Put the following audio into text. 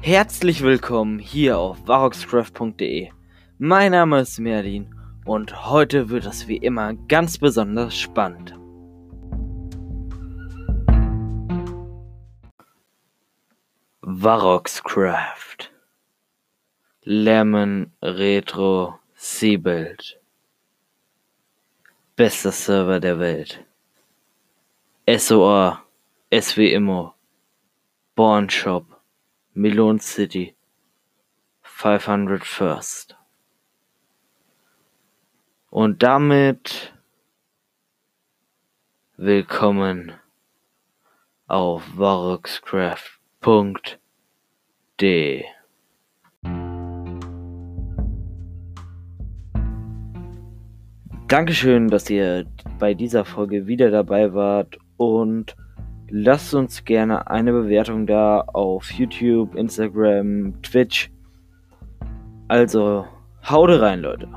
Herzlich willkommen hier auf varoxcraft.de. Mein Name ist Merlin und heute wird es wie immer ganz besonders spannend. Varoxcraft Lemon Retro Seabuild Bester Server der Welt. SOA SWIMO Born Shop Melon City 500 First. Und damit willkommen auf varoxcraft.de. Dankeschön, dass ihr bei dieser Folge wieder dabei wart und Lasst uns gerne eine Bewertung da auf YouTube, Instagram, Twitch. Also, haut rein, Leute.